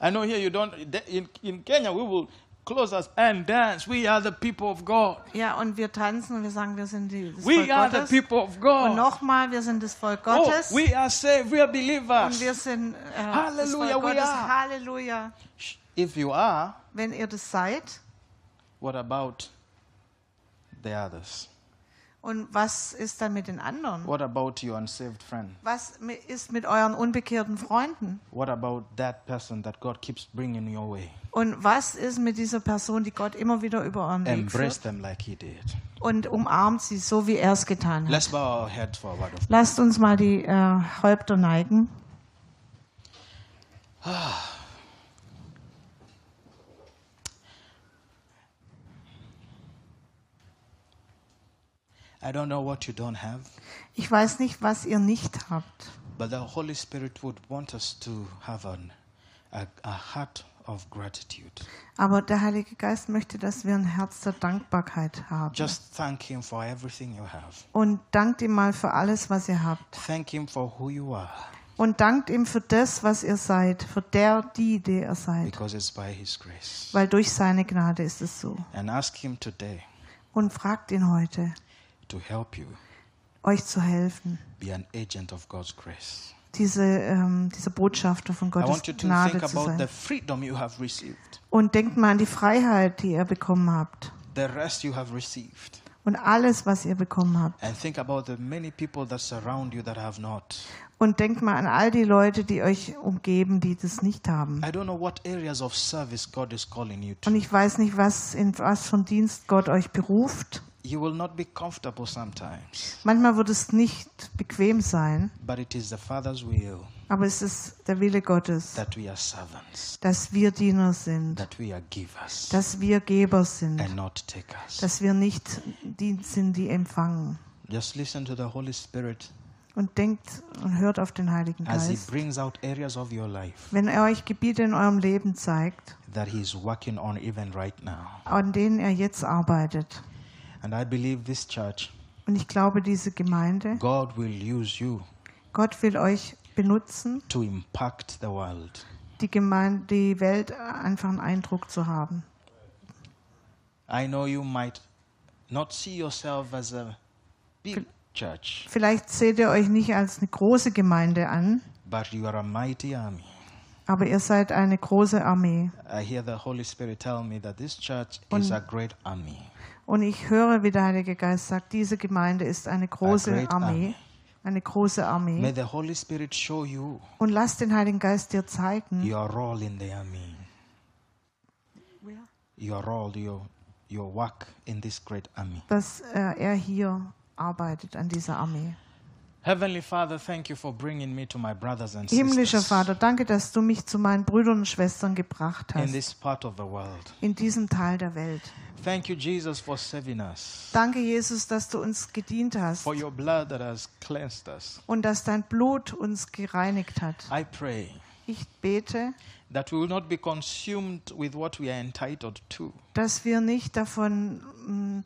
I know here you don't, in, in Kenya, we will close us and dance. We are the people of God. Ja, und wir tanzen und wir sagen, wir sind die, das We Volk are the Gottes. people of Und God. nochmal, wir sind das Volk Oh, Gottes. we are saved. We are und believers. wir sind äh, das Halleluja, Volk we Gottes. are. Halleluja. If you are, Wenn ihr das seid, what about the others? Und was ist dann mit den anderen? What about your unsaved friend? Was ist mit euren unbekehrten Freunden? What about that person that God keeps bringing your way? Und was ist mit dieser Person, die Gott immer wieder über euren Weg Embrace führt them like He did. und umarmt sie, so wie er es getan hat? Let's bow our heads for a word of Lasst uns mal die äh, Häupter neigen. I don't know what you don't have, Ich weiß nicht, was ihr nicht habt, but the Holy Spirit would want us to have an, a, a heart of gratitude. aber der Heilige Geist möchte, dass wir ein Herz der Dankbarkeit haben. Just thank Him for everything you have. Und dankt ihm mal für alles, was ihr habt. Thank Him for who you are, Und dankt ihm für das, was ihr seid, für der, die, der ihr seid. because it's by His grace. Weil durch seine Gnade ist es so. And ask Him today Und fragt ihn heute, you euch zu helfen, be an agent of God's grace. diese, ähm, dieser Botschafter von I Gottes want you to Gnade think zu about the sein. freedom you have received, Und denkt mal an die Freiheit, die ihr bekommen habt. the rest you have received. Und alles, was ihr bekommen habt. And think about the many people that surround you that have not. Und denkt mal an all die Leute, die euch umgeben, die das nicht haben. I don't know what areas of service God is calling you to. Und ich weiß nicht, was in was von Dienst Gott euch beruft. You will not be comfortable sometimes, Manchmal wird es nicht bequem sein, but it is the Father's will aber es ist der Wille Gottes, that we are servants, dass wir Diener sind, that we are givers, dass wir Geber sind, and not takers. dass wir nicht die sind, die empfangen. Just listen to the Holy Spirit Und denkt und hört auf den Heiligen as He Geist. brings out areas of your life Wenn er euch Gebiete in eurem Leben zeigt, that He is working on even right now. an denen er jetzt arbeitet. And I believe this church, Und ich glaube, diese Gemeinde, God will use you Gott will euch benutzen, to impact the world. die, Gemeinde, die Welt einfach einen Eindruck zu haben. I know you might not see yourself as a big church, Vielleicht seht ihr euch nicht als eine große Gemeinde an, but you are a mighty army. Aber ihr seid eine große Armee. I hear the Holy Spirit tell me that this church is a great army. Und ich höre, wie der Heilige Geist sagt, diese Gemeinde ist eine große Armee. Eine große May Armee. the Holy Spirit show you Und lass den Heiligen Geist dir zeigen, your role in the army, your role, your, your work in this great army. dass äh, er hier arbeitet an dieser Armee. Himmlischer Vater, danke, dass du mich zu meinen Brüdern und Schwestern gebracht in hast, this part of the world. in diesem Teil der Welt. Thank you, Jesus, for saving us, Danke, Jesus, dass du uns gedient hast for your blood that has cleansed us. und dass dein Blut uns gereinigt hat. I pray Ich bete, that we will not be consumed with what we are entitled to, dass wir nicht davon mh,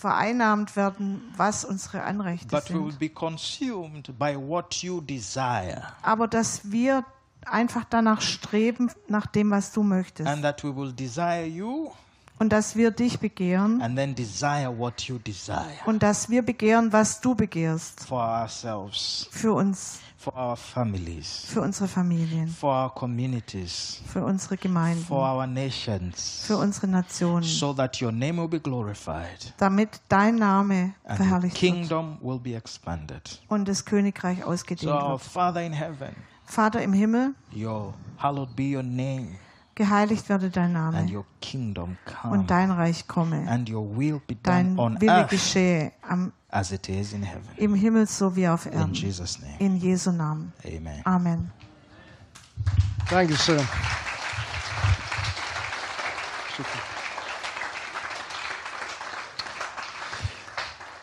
vereinnahmt werden, was unsere Anrechte but we will sind, be consumed by what you desire, aber dass wir einfach danach streben, nach dem, was du möchtest. and that we will desire you Und dass wir dich begehren. and then desire what you desire. Und dass wir begehren, was du begehrst. For ourselves, für uns, for our families, für unsere Familien, for our communities, für unsere Gemeinden, for our nations, für unsere Nationen, so that your name will be glorified. Damit dein Name and verherrlicht wird. kingdom will be expanded. und das Königreich So, ausgedehnt our wird. Father in heaven, Vater im Himmel, your hallowed be your name, geheiligt werde dein and Name your kingdom come, und dein Reich komme. and your will be done Dein Wille geschehe am, as it is in heaven. im Himmel so wie auf In Erden. Jesus' name, In Jesu Namen. Amen. Amen. Dankeschön.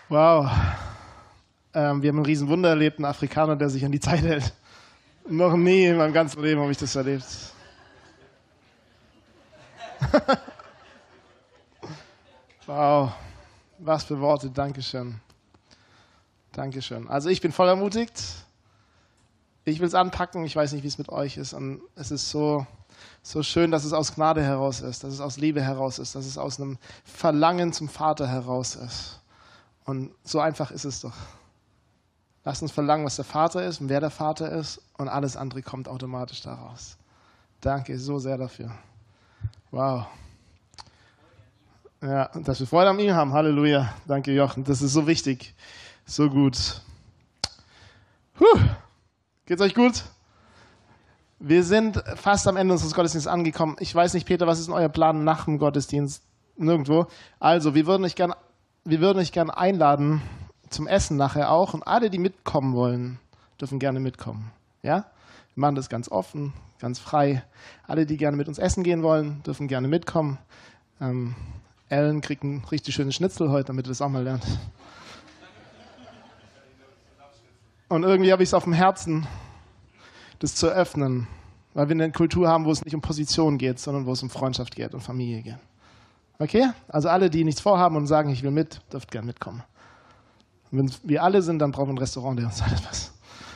Wow. Ähm, wir haben ein Riesenwunder erlebt, ein Afrikaner, der sich an die Zeit hält. Noch nie in meinem ganzen Leben habe ich das erlebt. wow. Was für Worte. Dankeschön. Dankeschön. Also ich bin voll ermutigt. Ich will es anpacken. Ich weiß nicht, wie es mit euch ist. Und es ist so, so schön, dass es aus Gnade heraus ist, dass es aus Liebe heraus ist, dass es aus einem Verlangen zum Vater heraus ist. Und so einfach ist es doch. Lasst uns verlangen, was der Vater ist und wer der Vater ist und alles andere kommt automatisch daraus. Danke so sehr dafür. Wow. Ja, dass wir Freude an ihm haben. Halleluja. Danke, Jochen. Das ist so wichtig. So gut. Puh. Geht's euch gut? Wir sind fast am Ende unseres Gottesdienstes angekommen. Ich weiß nicht, Peter, was ist denn euer Plan nach dem Gottesdienst? Nirgendwo. Also, wir würden euch gern, wir würden euch gern einladen zum Essen nachher auch. Und alle, die mitkommen wollen, dürfen gerne mitkommen. Ja? Wir machen das ganz offen, ganz frei. Alle, die gerne mit uns essen gehen wollen, dürfen gerne mitkommen. Ähm, Ellen kriegt einen richtig schönen Schnitzel heute, damit ihr das auch mal lernt. Und irgendwie habe ich es auf dem Herzen, das zu öffnen, weil wir eine Kultur haben, wo es nicht um Position geht, sondern wo es um Freundschaft geht und Familie geht. Okay? Also alle, die nichts vorhaben und sagen, ich will mit, dürft gern mitkommen. Und wenn wir alle sind, dann brauchen wir ein Restaurant, der uns alles was.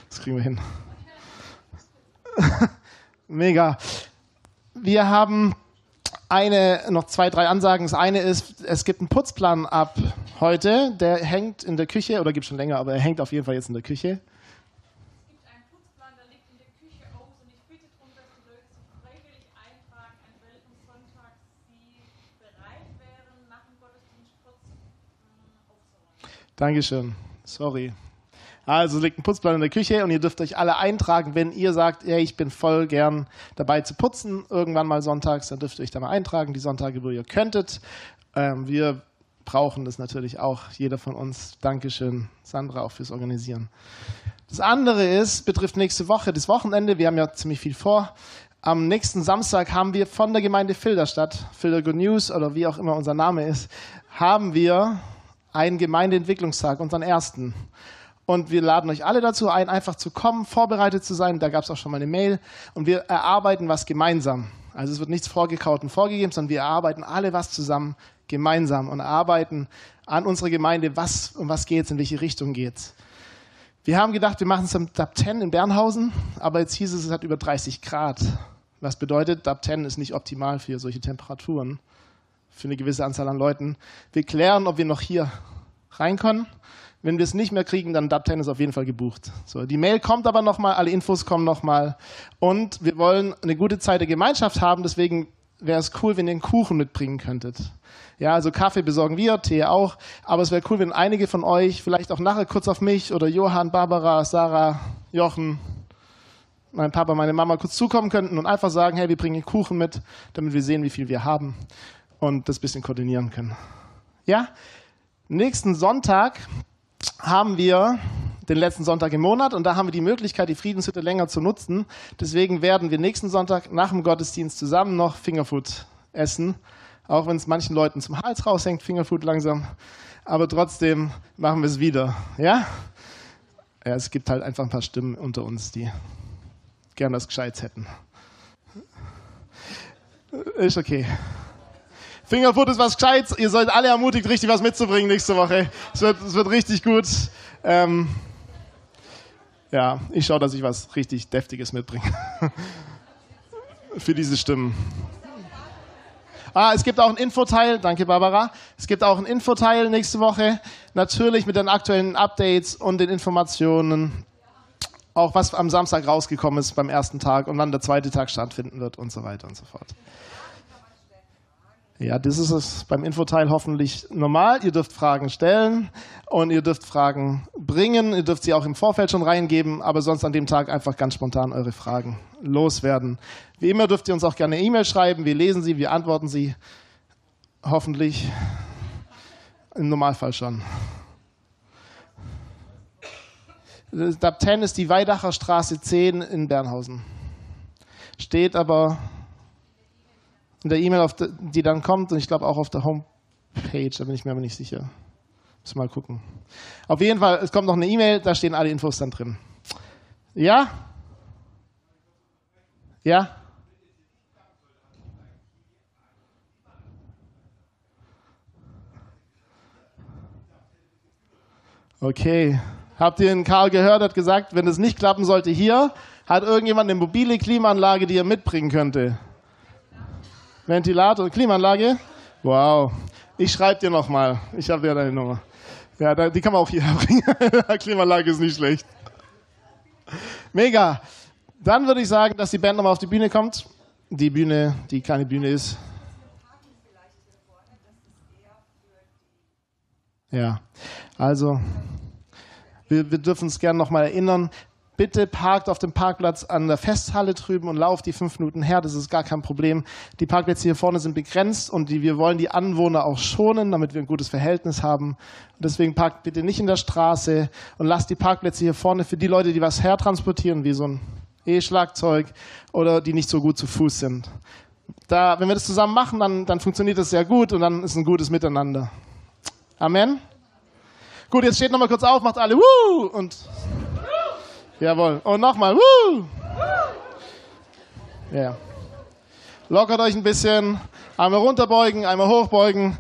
Das kriegen wir hin. Mega. Wir haben eine, noch zwei, drei Ansagen. Das eine ist, es gibt einen Putzplan ab heute, der hängt in der Küche, oder gibt es schon länger, aber er hängt auf jeden Fall jetzt in der Küche. Dankeschön. Sorry. Also liegt ein Putzplan in der Küche und ihr dürft euch alle eintragen, wenn ihr sagt, hey, ich bin voll gern dabei zu putzen, irgendwann mal sonntags, dann dürft ihr euch da mal eintragen, die Sonntage, wo ihr könntet. Ähm, wir brauchen das natürlich auch, jeder von uns. Dankeschön, Sandra, auch fürs Organisieren. Das andere ist, betrifft nächste Woche, das Wochenende. Wir haben ja ziemlich viel vor. Am nächsten Samstag haben wir von der Gemeinde Filderstadt, Filder Good News oder wie auch immer unser Name ist, haben wir einen Gemeindeentwicklungstag, unseren ersten. Und wir laden euch alle dazu ein, einfach zu kommen, vorbereitet zu sein. Da gab es auch schon mal eine Mail. Und wir erarbeiten was gemeinsam. Also es wird nichts vorgekaut und vorgegeben, sondern wir erarbeiten alle was zusammen, gemeinsam und erarbeiten an unserer Gemeinde, was, um was geht es, in welche Richtung geht es. Wir haben gedacht, wir machen es am DAP 10 in Bernhausen, aber jetzt hieß es, es hat über 30 Grad. Was bedeutet, DAP 10 ist nicht optimal für solche Temperaturen, für eine gewisse Anzahl an Leuten. Wir klären, ob wir noch hier rein können. Wenn wir es nicht mehr kriegen, dann DAP 10 ist auf jeden Fall gebucht. So, die Mail kommt aber nochmal, alle Infos kommen nochmal. Und wir wollen eine gute Zeit der Gemeinschaft haben, deswegen wäre es cool, wenn ihr einen Kuchen mitbringen könntet. Ja, also Kaffee besorgen wir, Tee auch. Aber es wäre cool, wenn einige von euch vielleicht auch nachher kurz auf mich oder Johann, Barbara, Sarah, Jochen, mein Papa, meine Mama kurz zukommen könnten und einfach sagen, hey, wir bringen den Kuchen mit, damit wir sehen, wie viel wir haben und das bisschen koordinieren können. Ja? Nächsten Sonntag haben wir den letzten Sonntag im Monat und da haben wir die Möglichkeit, die Friedenshütte länger zu nutzen. Deswegen werden wir nächsten Sonntag nach dem Gottesdienst zusammen noch Fingerfood essen, auch wenn es manchen Leuten zum Hals raushängt, Fingerfood langsam. Aber trotzdem machen wir es wieder. Ja? Ja, es gibt halt einfach ein paar Stimmen unter uns, die gern das Gescheites hätten. Ist okay. Fingerfood ist was Gescheites. Ihr seid alle ermutigt, richtig was mitzubringen nächste Woche. Es wird, es wird richtig gut. Ähm, ja, ich schaue, dass ich was richtig Deftiges mitbringe. Für diese Stimmen. Ah, es gibt auch einen Infoteil. Danke, Barbara. Es gibt auch einen Infoteil nächste Woche. Natürlich mit den aktuellen Updates und den Informationen. Auch was am Samstag rausgekommen ist beim ersten Tag und wann der zweite Tag stattfinden wird und so weiter und so fort. Ja, das ist es beim Infoteil hoffentlich normal. Ihr dürft Fragen stellen und ihr dürft Fragen bringen. Ihr dürft sie auch im Vorfeld schon reingeben, aber sonst an dem Tag einfach ganz spontan eure Fragen loswerden. Wie immer dürft ihr uns auch gerne E-Mail schreiben. Wir lesen sie, wir antworten sie. Hoffentlich. Im Normalfall schon. DAP 10 ist die Weidacher Straße 10 in Bernhausen. Steht aber in der E-Mail, die dann kommt und ich glaube auch auf der Homepage, da bin ich mir aber nicht sicher. Muss mal gucken. Auf jeden Fall, es kommt noch eine E-Mail, da stehen alle Infos dann drin. Ja? Ja? Okay. Habt ihr den Karl gehört, hat gesagt, wenn es nicht klappen sollte hier, hat irgendjemand eine mobile Klimaanlage, die er mitbringen könnte. Ventilator, Klimaanlage. Wow. Ich schreibe dir nochmal. Ich habe ja deine Nummer. Ja, die kann man auch hier bringen. Klimaanlage ist nicht schlecht. Mega. Dann würde ich sagen, dass die Band nochmal auf die Bühne kommt. Die Bühne, die keine Bühne ist. Ja, also wir, wir dürfen uns gerne nochmal erinnern, bitte parkt auf dem Parkplatz an der Festhalle drüben und lauft die fünf Minuten her. Das ist gar kein Problem. Die Parkplätze hier vorne sind begrenzt und die, wir wollen die Anwohner auch schonen, damit wir ein gutes Verhältnis haben. Und deswegen parkt bitte nicht in der Straße und lasst die Parkplätze hier vorne für die Leute, die was hertransportieren, wie so ein E-Schlagzeug oder die nicht so gut zu Fuß sind. Da, wenn wir das zusammen machen, dann, dann funktioniert das sehr gut und dann ist ein gutes Miteinander. Amen. Gut, jetzt steht nochmal kurz auf, macht alle Woo! und Jawohl. Und nochmal. Woo! Ja. Lockert euch ein bisschen. Einmal runterbeugen, einmal hochbeugen.